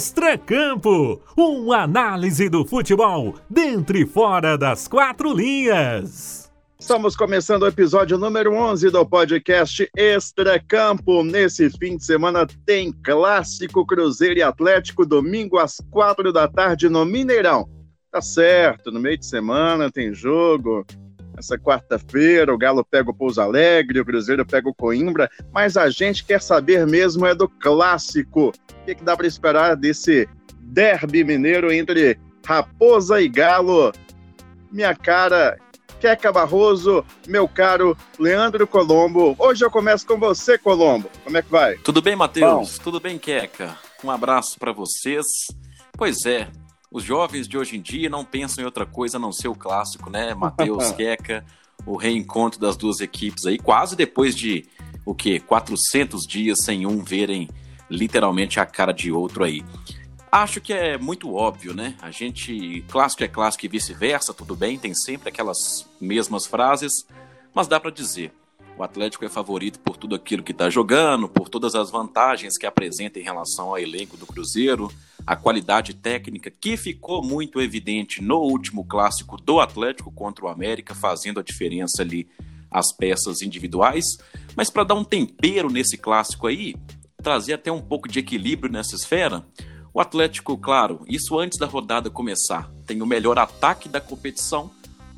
Extracampo, uma análise do futebol dentro e fora das quatro linhas. Estamos começando o episódio número 11 do podcast Extracampo. Nesse fim de semana tem clássico Cruzeiro e Atlético, domingo às quatro da tarde no Mineirão. Tá certo, no meio de semana tem jogo, essa quarta-feira, o Galo pega o Pouso Alegre, o Cruzeiro pega o Coimbra, mas a gente quer saber mesmo é do clássico. O que, que dá para esperar desse derby mineiro entre Raposa e Galo? Minha cara, Queca Barroso, meu caro Leandro Colombo. Hoje eu começo com você, Colombo. Como é que vai? Tudo bem, Matheus? Tudo bem, Queca? Um abraço para vocês. Pois é, os jovens de hoje em dia não pensam em outra coisa a não ser o clássico, né? Matheus, Queca, o reencontro das duas equipes aí, quase depois de o quê? 400 dias sem um verem literalmente a cara de outro aí. Acho que é muito óbvio, né? A gente, clássico é clássico e vice-versa, tudo bem, tem sempre aquelas mesmas frases, mas dá para dizer. O Atlético é favorito por tudo aquilo que está jogando, por todas as vantagens que apresenta em relação ao elenco do Cruzeiro, a qualidade técnica que ficou muito evidente no último clássico do Atlético contra o América, fazendo a diferença ali as peças individuais. Mas para dar um tempero nesse clássico aí, trazer até um pouco de equilíbrio nessa esfera, o Atlético, claro, isso antes da rodada começar, tem o melhor ataque da competição.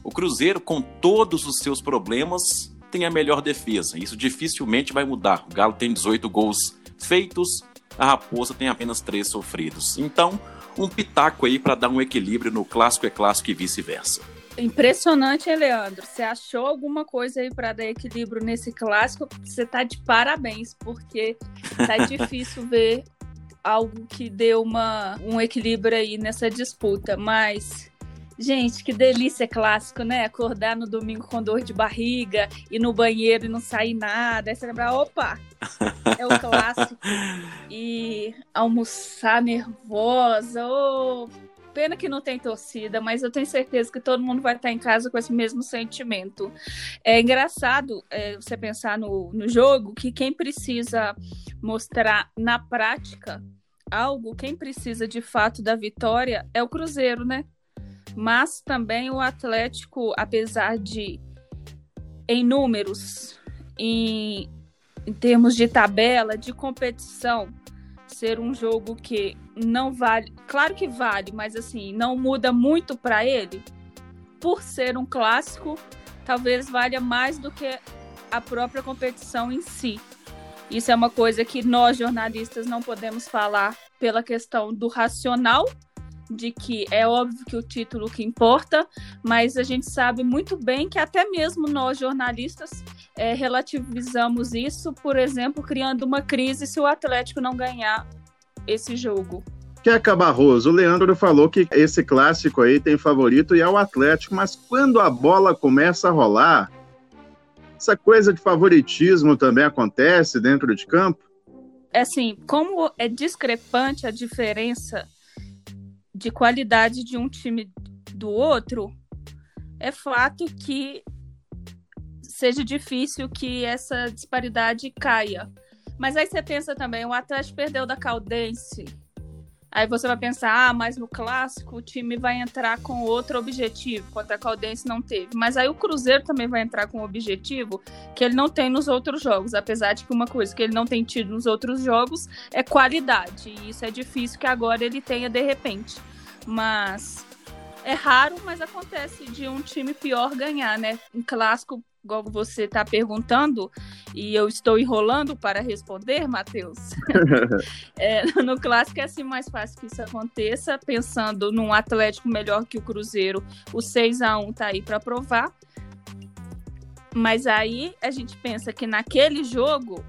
O Cruzeiro, com todos os seus problemas, tem a melhor defesa. Isso dificilmente vai mudar. O Galo tem 18 gols feitos, a Raposa tem apenas três sofridos. Então, um pitaco aí para dar um equilíbrio no clássico é clássico e vice-versa. Impressionante, hein, Leandro? Você achou alguma coisa aí para dar equilíbrio nesse clássico? Você tá de parabéns, porque tá difícil ver algo que dê uma, um equilíbrio aí nessa disputa. Mas Gente, que delícia clássico, né? Acordar no domingo com dor de barriga, ir no banheiro e não sair nada. Aí você lembrar, opa, é o clássico. e almoçar nervosa, oh, Pena que não tem torcida, mas eu tenho certeza que todo mundo vai estar em casa com esse mesmo sentimento. É engraçado é, você pensar no, no jogo que quem precisa mostrar na prática algo, quem precisa de fato da vitória é o Cruzeiro, né? Mas também o Atlético, apesar de em números, em, em termos de tabela, de competição, ser um jogo que não vale, claro que vale, mas assim, não muda muito para ele. Por ser um clássico, talvez valha mais do que a própria competição em si. Isso é uma coisa que nós jornalistas não podemos falar pela questão do racional de que é óbvio que o título que importa, mas a gente sabe muito bem que até mesmo nós jornalistas é, relativizamos isso, por exemplo, criando uma crise se o Atlético não ganhar esse jogo. Queca Barroso, o Leandro falou que esse clássico aí tem favorito e é o Atlético, mas quando a bola começa a rolar, essa coisa de favoritismo também acontece dentro de campo? É assim, como é discrepante a diferença de qualidade de um time do outro, é fato que seja difícil que essa disparidade caia. Mas aí você pensa também, o Atlético perdeu da Caldense. Aí você vai pensar, ah, mas no clássico o time vai entrar com outro objetivo, contra a Caldense não teve. Mas aí o Cruzeiro também vai entrar com um objetivo que ele não tem nos outros jogos, apesar de que uma coisa que ele não tem tido nos outros jogos é qualidade. E isso é difícil que agora ele tenha de repente. Mas é raro, mas acontece de um time pior ganhar, né? Um clássico, igual você está perguntando, e eu estou enrolando para responder, Matheus. é, no clássico é assim mais fácil que isso aconteça, pensando num Atlético melhor que o Cruzeiro, o 6 a 1 tá aí para provar. Mas aí a gente pensa que naquele jogo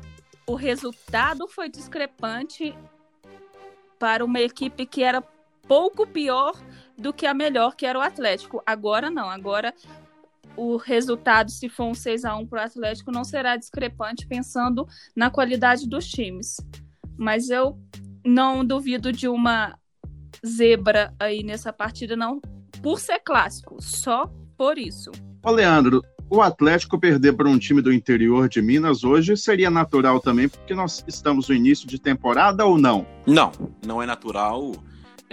o resultado foi discrepante para uma equipe que era pouco pior do que a melhor, que era o Atlético. Agora não, agora o resultado, se for um 6 a 1 para o Atlético, não será discrepante pensando na qualidade dos times. Mas eu não duvido de uma zebra aí nessa partida, não por ser clássico, só por isso. Ô Leandro, o Atlético perder para um time do interior de Minas hoje seria natural também, porque nós estamos no início de temporada ou não? Não, não é natural.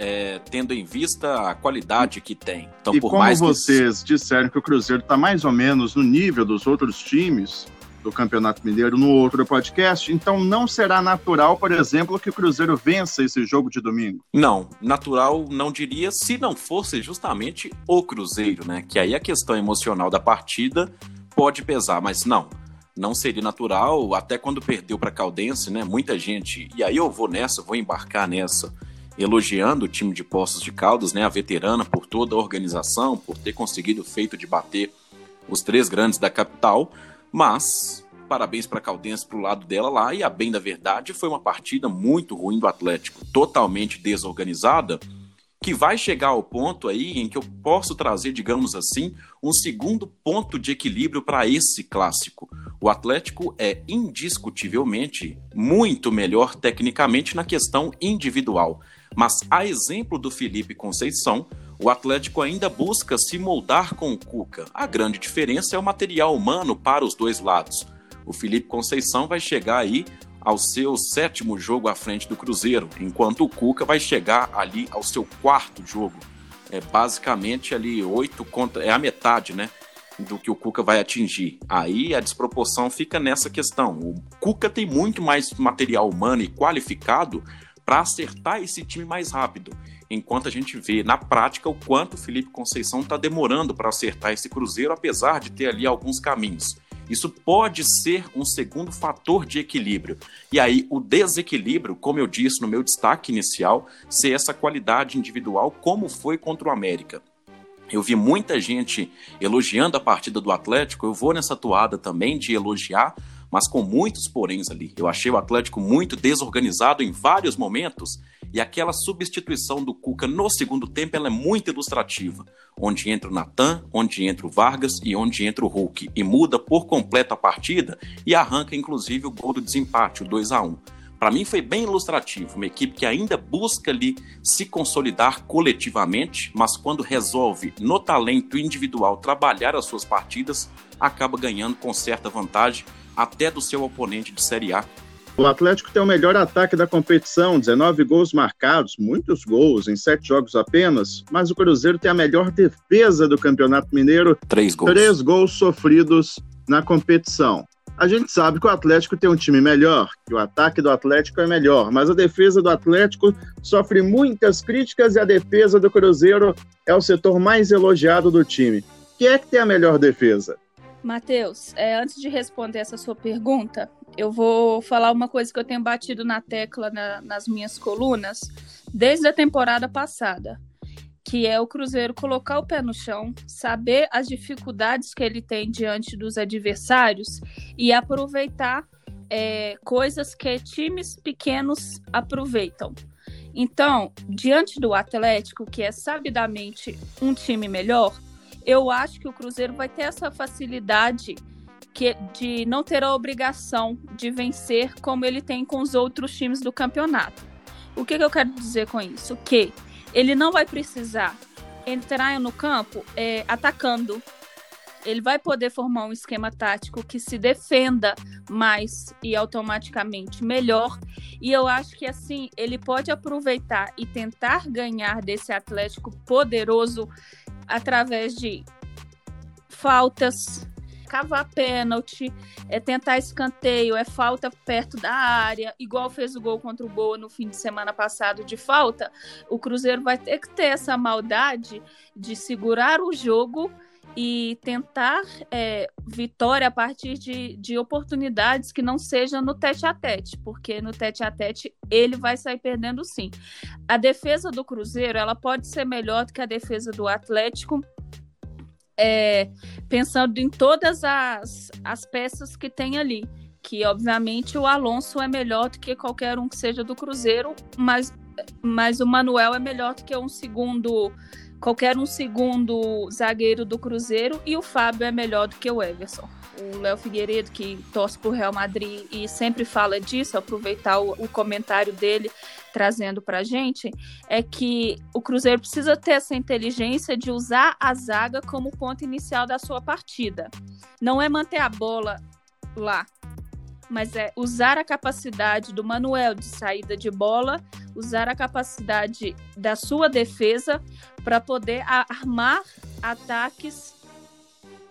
É, tendo em vista a qualidade que tem. Então, e por como mais vocês que... disseram que o Cruzeiro está mais ou menos no nível dos outros times, do Campeonato Mineiro no outro podcast, então não será natural, por exemplo, que o Cruzeiro vença esse jogo de domingo? Não, natural não diria se não fosse justamente o Cruzeiro, né? Que aí a questão emocional da partida pode pesar, mas não. Não seria natural, até quando perdeu para Caldense, né? Muita gente, e aí eu vou nessa, vou embarcar nessa, elogiando o time de Poços de Caldas, né? A veterana por toda a organização, por ter conseguido o feito de bater os três grandes da capital, mas, parabéns para a Caldense pro lado dela lá, e a bem da verdade, foi uma partida muito ruim do Atlético, totalmente desorganizada, que vai chegar ao ponto aí em que eu posso trazer, digamos assim, um segundo ponto de equilíbrio para esse clássico. O Atlético é indiscutivelmente muito melhor tecnicamente na questão individual, mas a exemplo do Felipe Conceição, o Atlético ainda busca se moldar com o Cuca. A grande diferença é o material humano para os dois lados. O Felipe Conceição vai chegar aí ao seu sétimo jogo à frente do Cruzeiro, enquanto o Cuca vai chegar ali ao seu quarto jogo. É basicamente ali oito contra. É a metade, né? Do que o Cuca vai atingir. Aí a desproporção fica nessa questão. O Cuca tem muito mais material humano e qualificado para acertar esse time mais rápido enquanto a gente vê na prática o quanto o Felipe Conceição está demorando para acertar esse Cruzeiro, apesar de ter ali alguns caminhos. Isso pode ser um segundo fator de equilíbrio. E aí, o desequilíbrio, como eu disse no meu destaque inicial, ser essa qualidade individual, como foi contra o América. Eu vi muita gente elogiando a partida do Atlético, eu vou nessa toada também de elogiar, mas com muitos poréns ali. Eu achei o Atlético muito desorganizado em vários momentos e aquela substituição do Cuca no segundo tempo é muito ilustrativa, onde entra o Natan, onde entra o Vargas e onde entra o Hulk, e muda por completo a partida e arranca inclusive o gol do desempate, o 2 a 1 para mim foi bem ilustrativo, uma equipe que ainda busca ali se consolidar coletivamente, mas quando resolve no talento individual trabalhar as suas partidas, acaba ganhando com certa vantagem até do seu oponente de Série A, o Atlético tem o melhor ataque da competição, 19 gols marcados, muitos gols em sete jogos apenas, mas o Cruzeiro tem a melhor defesa do Campeonato Mineiro, três gols, três gols sofridos na competição. A gente sabe que o Atlético tem um time melhor, que o ataque do Atlético é melhor, mas a defesa do Atlético sofre muitas críticas e a defesa do Cruzeiro é o setor mais elogiado do time. Quem é que tem a melhor defesa? Matheus, é, antes de responder essa sua pergunta, eu vou falar uma coisa que eu tenho batido na tecla na, nas minhas colunas desde a temporada passada, que é o Cruzeiro colocar o pé no chão, saber as dificuldades que ele tem diante dos adversários e aproveitar é, coisas que times pequenos aproveitam. Então, diante do Atlético, que é sabidamente um time melhor, eu acho que o Cruzeiro vai ter essa facilidade que, de não ter a obrigação de vencer como ele tem com os outros times do campeonato. O que, que eu quero dizer com isso? Que ele não vai precisar entrar no campo é, atacando. Ele vai poder formar um esquema tático que se defenda mais e automaticamente melhor. E eu acho que assim ele pode aproveitar e tentar ganhar desse Atlético poderoso através de faltas, cavar pênalti, é tentar escanteio, é falta perto da área, igual fez o gol contra o Boa no fim de semana passado de falta, o Cruzeiro vai ter que ter essa maldade de segurar o jogo e tentar é, vitória a partir de, de oportunidades que não sejam no tete a tete, porque no tete a tete ele vai sair perdendo sim. A defesa do Cruzeiro ela pode ser melhor do que a defesa do Atlético, é, pensando em todas as, as peças que tem ali. Que, obviamente, o Alonso é melhor do que qualquer um que seja do Cruzeiro, mas, mas o Manuel é melhor do que um segundo, qualquer um segundo zagueiro do Cruzeiro, e o Fábio é melhor do que o Everson. O Léo Figueiredo, que torce para o Real Madrid e sempre fala disso, aproveitar o, o comentário dele, trazendo para a gente é que o Cruzeiro precisa ter essa inteligência de usar a zaga como ponto inicial da sua partida. Não é manter a bola lá, mas é usar a capacidade do Manuel de saída de bola, usar a capacidade da sua defesa para poder armar ataques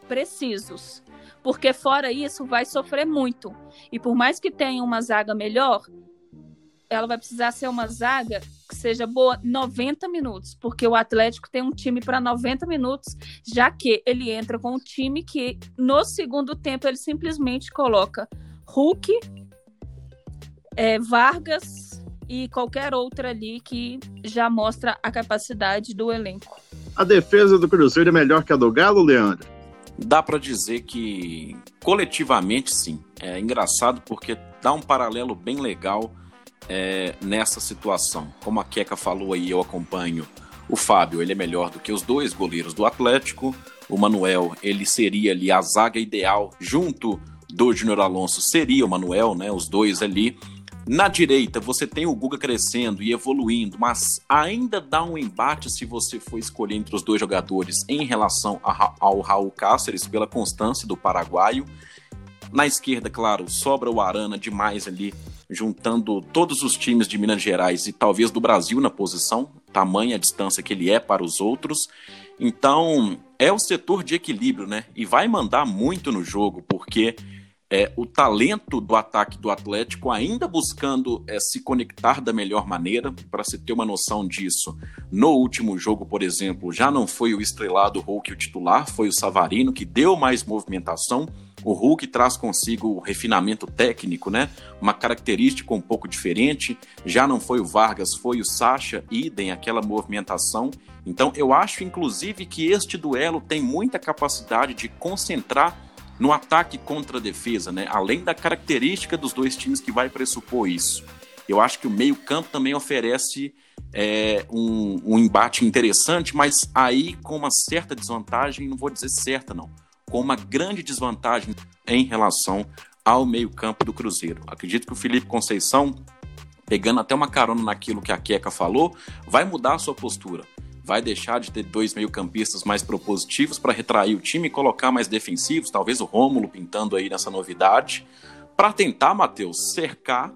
precisos. Porque fora isso vai sofrer muito. E por mais que tenha uma zaga melhor, ela vai precisar ser uma zaga que seja boa 90 minutos, porque o Atlético tem um time para 90 minutos, já que ele entra com um time que no segundo tempo ele simplesmente coloca Hulk, é, Vargas e qualquer outra ali que já mostra a capacidade do elenco. A defesa do Cruzeiro é melhor que a do Galo, Leandro? Dá para dizer que coletivamente sim. É engraçado porque dá um paralelo bem legal é, nessa situação. Como a Queca falou aí, eu acompanho o Fábio, ele é melhor do que os dois goleiros do Atlético. O Manuel, ele seria ali a zaga ideal junto do Júnior Alonso seria o Manuel, né? Os dois ali. Na direita, você tem o Guga crescendo e evoluindo, mas ainda dá um embate se você for escolher entre os dois jogadores em relação ao Raul Cáceres, pela constância do paraguaio. Na esquerda, claro, sobra o Arana demais ali, juntando todos os times de Minas Gerais e talvez do Brasil na posição, tamanha a distância que ele é para os outros. Então, é o setor de equilíbrio, né? E vai mandar muito no jogo, porque é, o talento do ataque do Atlético ainda buscando é, se conectar da melhor maneira, para se ter uma noção disso. No último jogo, por exemplo, já não foi o estrelado Hulk o titular, foi o Savarino que deu mais movimentação. O Hulk traz consigo o refinamento técnico, né? Uma característica um pouco diferente. Já não foi o Vargas, foi o Sacha, idem aquela movimentação. Então, eu acho inclusive que este duelo tem muita capacidade de concentrar no ataque contra a defesa, né? Além da característica dos dois times que vai pressupor isso. Eu acho que o meio-campo também oferece é, um, um, embate interessante, mas aí com uma certa desvantagem, não vou dizer certa, não, com uma grande desvantagem em relação ao meio-campo do Cruzeiro. Acredito que o Felipe Conceição, pegando até uma carona naquilo que a Queca falou, vai mudar a sua postura vai deixar de ter dois meio-campistas mais propositivos para retrair o time e colocar mais defensivos, talvez o Rômulo pintando aí nessa novidade, para tentar, Matheus, cercar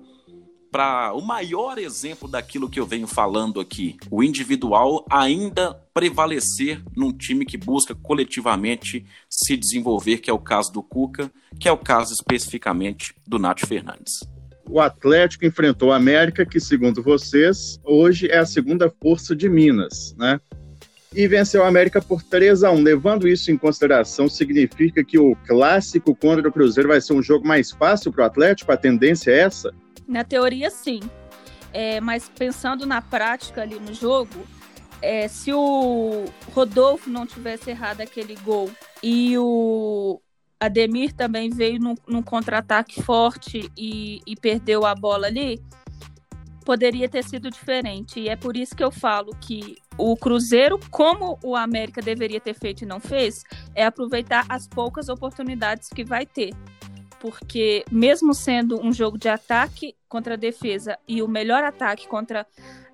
para o maior exemplo daquilo que eu venho falando aqui, o individual ainda prevalecer num time que busca coletivamente se desenvolver, que é o caso do Cuca, que é o caso especificamente do Nath Fernandes o Atlético enfrentou a América, que, segundo vocês, hoje é a segunda força de Minas, né? E venceu a América por 3 a 1 Levando isso em consideração, significa que o clássico contra o Cruzeiro vai ser um jogo mais fácil para o Atlético? A tendência é essa? Na teoria, sim. É, mas pensando na prática ali no jogo, é, se o Rodolfo não tivesse errado aquele gol e o Ademir também veio num, num contra-ataque forte e, e perdeu a bola ali, poderia ter sido diferente. E é por isso que eu falo que o Cruzeiro, como o América deveria ter feito e não fez, é aproveitar as poucas oportunidades que vai ter. Porque, mesmo sendo um jogo de ataque contra a defesa e o melhor ataque contra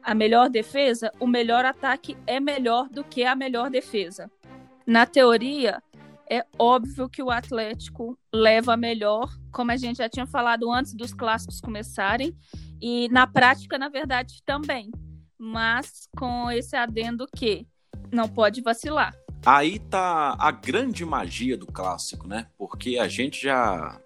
a melhor defesa, o melhor ataque é melhor do que a melhor defesa. Na teoria, é óbvio que o Atlético leva melhor, como a gente já tinha falado antes dos clássicos começarem, e na prática, na verdade, também. Mas com esse adendo que não pode vacilar. Aí tá a grande magia do clássico, né? Porque a gente já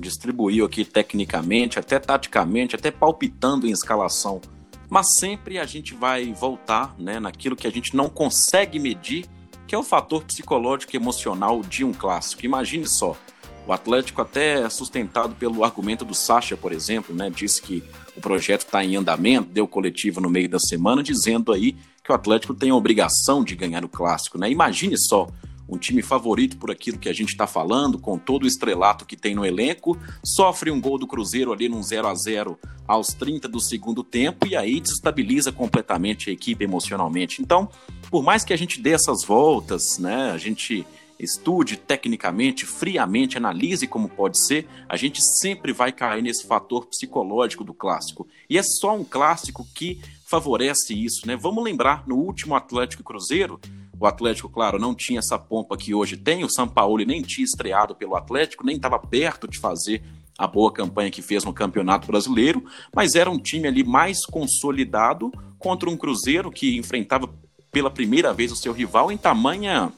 distribuiu aqui tecnicamente, até taticamente, até palpitando em escalação. Mas sempre a gente vai voltar né, naquilo que a gente não consegue medir que é o fator psicológico e emocional de um clássico. Imagine só, o Atlético até é sustentado pelo argumento do Sacha, por exemplo, né? Disse que o projeto está em andamento, deu coletivo no meio da semana, dizendo aí que o Atlético tem a obrigação de ganhar o clássico, né? Imagine só, um time favorito por aquilo que a gente está falando, com todo o estrelato que tem no elenco, sofre um gol do Cruzeiro ali num 0 a 0 aos 30 do segundo tempo e aí desestabiliza completamente a equipe emocionalmente. Então, por mais que a gente dê essas voltas, né, a gente estude tecnicamente, friamente, analise como pode ser, a gente sempre vai cair nesse fator psicológico do clássico. E é só um clássico que favorece isso, né? Vamos lembrar, no último Atlético Cruzeiro, o Atlético, claro, não tinha essa pompa que hoje tem, o São Paulo nem tinha estreado pelo Atlético, nem estava perto de fazer a boa campanha que fez no Campeonato Brasileiro, mas era um time ali mais consolidado contra um Cruzeiro que enfrentava pela primeira vez o seu rival em tamanha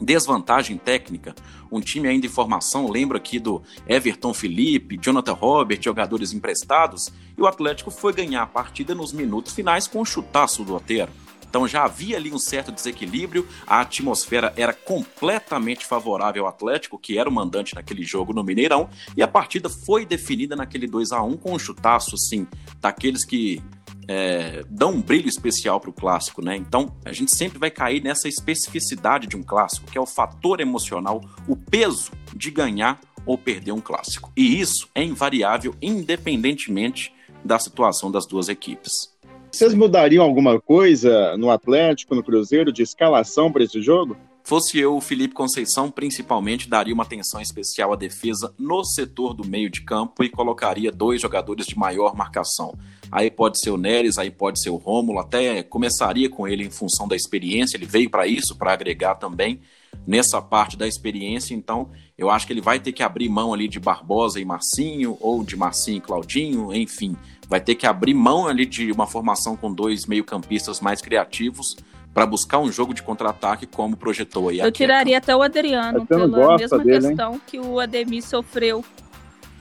desvantagem técnica, um time ainda em formação, lembro aqui do Everton Felipe, Jonathan Robert, jogadores emprestados, e o Atlético foi ganhar a partida nos minutos finais com um chutaço do Otero. Então já havia ali um certo desequilíbrio, a atmosfera era completamente favorável ao Atlético, que era o mandante naquele jogo no Mineirão, e a partida foi definida naquele 2 a 1 com um chutaço, assim, daqueles que é, dão um brilho especial para o clássico, né? Então a gente sempre vai cair nessa especificidade de um clássico, que é o fator emocional, o peso de ganhar ou perder um clássico. E isso é invariável, independentemente da situação das duas equipes. Vocês mudariam alguma coisa no Atlético, no Cruzeiro, de escalação para esse jogo? Fosse eu, o Felipe Conceição, principalmente daria uma atenção especial à defesa no setor do meio de campo e colocaria dois jogadores de maior marcação. Aí pode ser o Neres, aí pode ser o Rômulo, até começaria com ele em função da experiência, ele veio para isso, para agregar também nessa parte da experiência, então eu acho que ele vai ter que abrir mão ali de Barbosa e Marcinho, ou de Marcinho e Claudinho, enfim, vai ter que abrir mão ali de uma formação com dois meio-campistas mais criativos para buscar um jogo de contra-ataque como projetou aí. Eu tiraria até o Adriano pela mesma dele, questão hein? que o Ademir sofreu.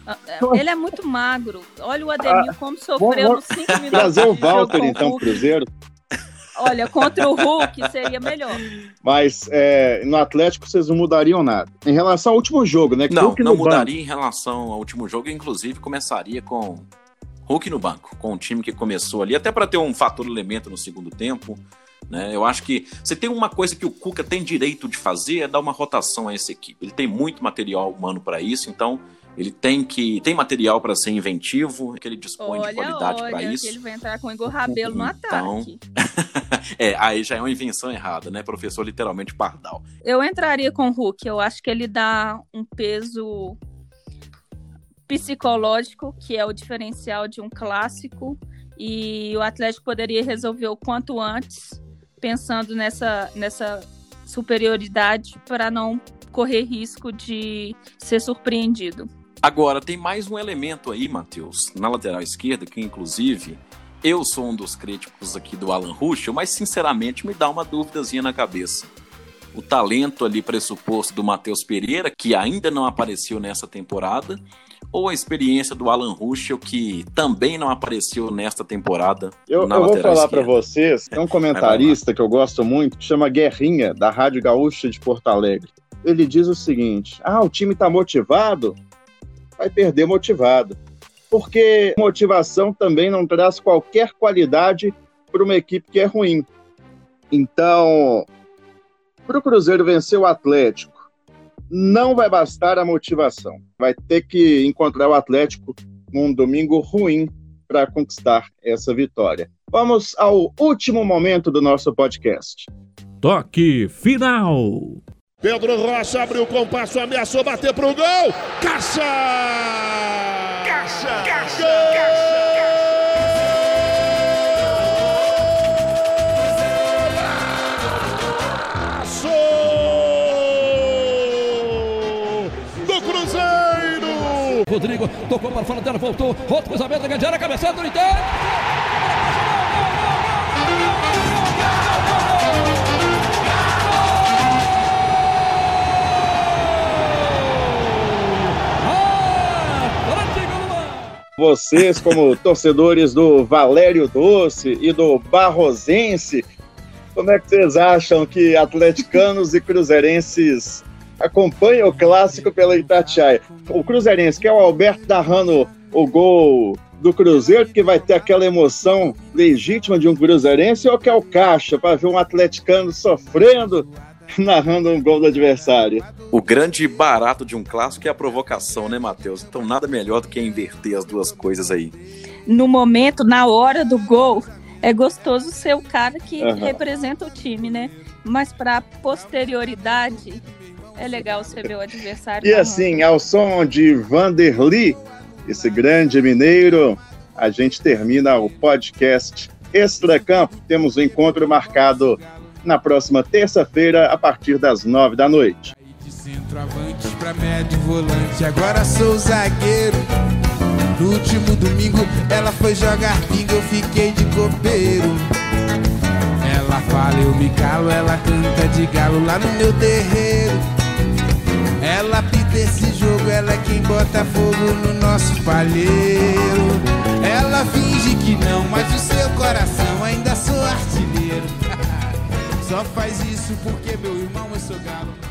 Ah, é, ele é muito magro. Olha o Ademir ah, como sofreu nos 5 minutos. Trazer o Walter então pro Cruzeiro. Olha, contra o Hulk seria melhor. Mas é, no Atlético vocês não mudariam nada. Em relação ao último jogo, né? não, não mudaria banco. em relação ao último jogo. Inclusive começaria com Hulk no banco, com o time que começou ali, até para ter um fator elemento no segundo tempo. Né? Eu acho que você tem uma coisa que o Cuca tem direito de fazer é dar uma rotação a essa equipe. Ele tem muito material humano para isso, então ele tem que tem material para ser inventivo, que ele dispõe olha, de qualidade para isso. Ele vai entrar com o Igor Rabelo no então... ataque. é, aí já é uma invenção errada, né? Professor literalmente pardal. Eu entraria com o Hulk, eu acho que ele dá um peso psicológico, que é o diferencial de um clássico, e o Atlético poderia resolver o quanto antes, pensando nessa, nessa superioridade para não correr risco de ser surpreendido. Agora, tem mais um elemento aí, Matheus, na lateral esquerda, que inclusive eu sou um dos críticos aqui do Alan Ruschel, mas sinceramente me dá uma dúvidazinha na cabeça. O talento ali pressuposto do Matheus Pereira, que ainda não apareceu nessa temporada, ou a experiência do Alan Ruschel, que também não apareceu nesta temporada? Eu, eu vou falar para vocês, tem um comentarista que eu gosto muito, que chama Guerrinha, da Rádio Gaúcha de Porto Alegre. Ele diz o seguinte: ah, o time está motivado? Vai perder motivado. Porque motivação também não traz qualquer qualidade para uma equipe que é ruim. Então, para o Cruzeiro vencer o Atlético, não vai bastar a motivação. Vai ter que encontrar o Atlético num domingo ruim para conquistar essa vitória. Vamos ao último momento do nosso podcast. Toque final. Pedro Rocha abriu o compasso, ameaçou bater para o gol. Caixa! Rodrigo tocou para fora dela, voltou. Outro cruzamento da grande área, cabeçada do Inter. Vocês, como torcedores do Valério Doce e do Barrosense, como é que vocês acham que atleticanos e cruzeirenses acompanha o clássico pela Itatiaia. O Cruzeirense, que é o Alberto narrando o gol do Cruzeiro, que vai ter aquela emoção legítima de um Cruzeirense, ou que é o Caixa, para ver um atleticano sofrendo narrando um gol do adversário. O grande barato de um clássico é a provocação, né, Matheus? Então nada melhor do que inverter as duas coisas aí. No momento, na hora do gol, é gostoso ser o cara que uhum. representa o time, né? Mas para posterioridade, É legal você ver o adversário. E assim, ao som de Vanderly, esse grande mineiro, a gente termina o podcast Extra Campo. Temos o um encontro marcado na próxima terça-feira, a partir das nove da noite. De centroavante para médio volante, agora sou zagueiro. No último domingo ela foi jogar pinga, eu fiquei de copeiro. Ela fala, eu me calo, ela canta de galo lá no meu terreiro. Ela pita esse jogo, ela é quem bota fogo no nosso palheiro. Ela finge que não, mas o seu coração ainda sou artilheiro. Só faz isso porque meu irmão eu sou galo.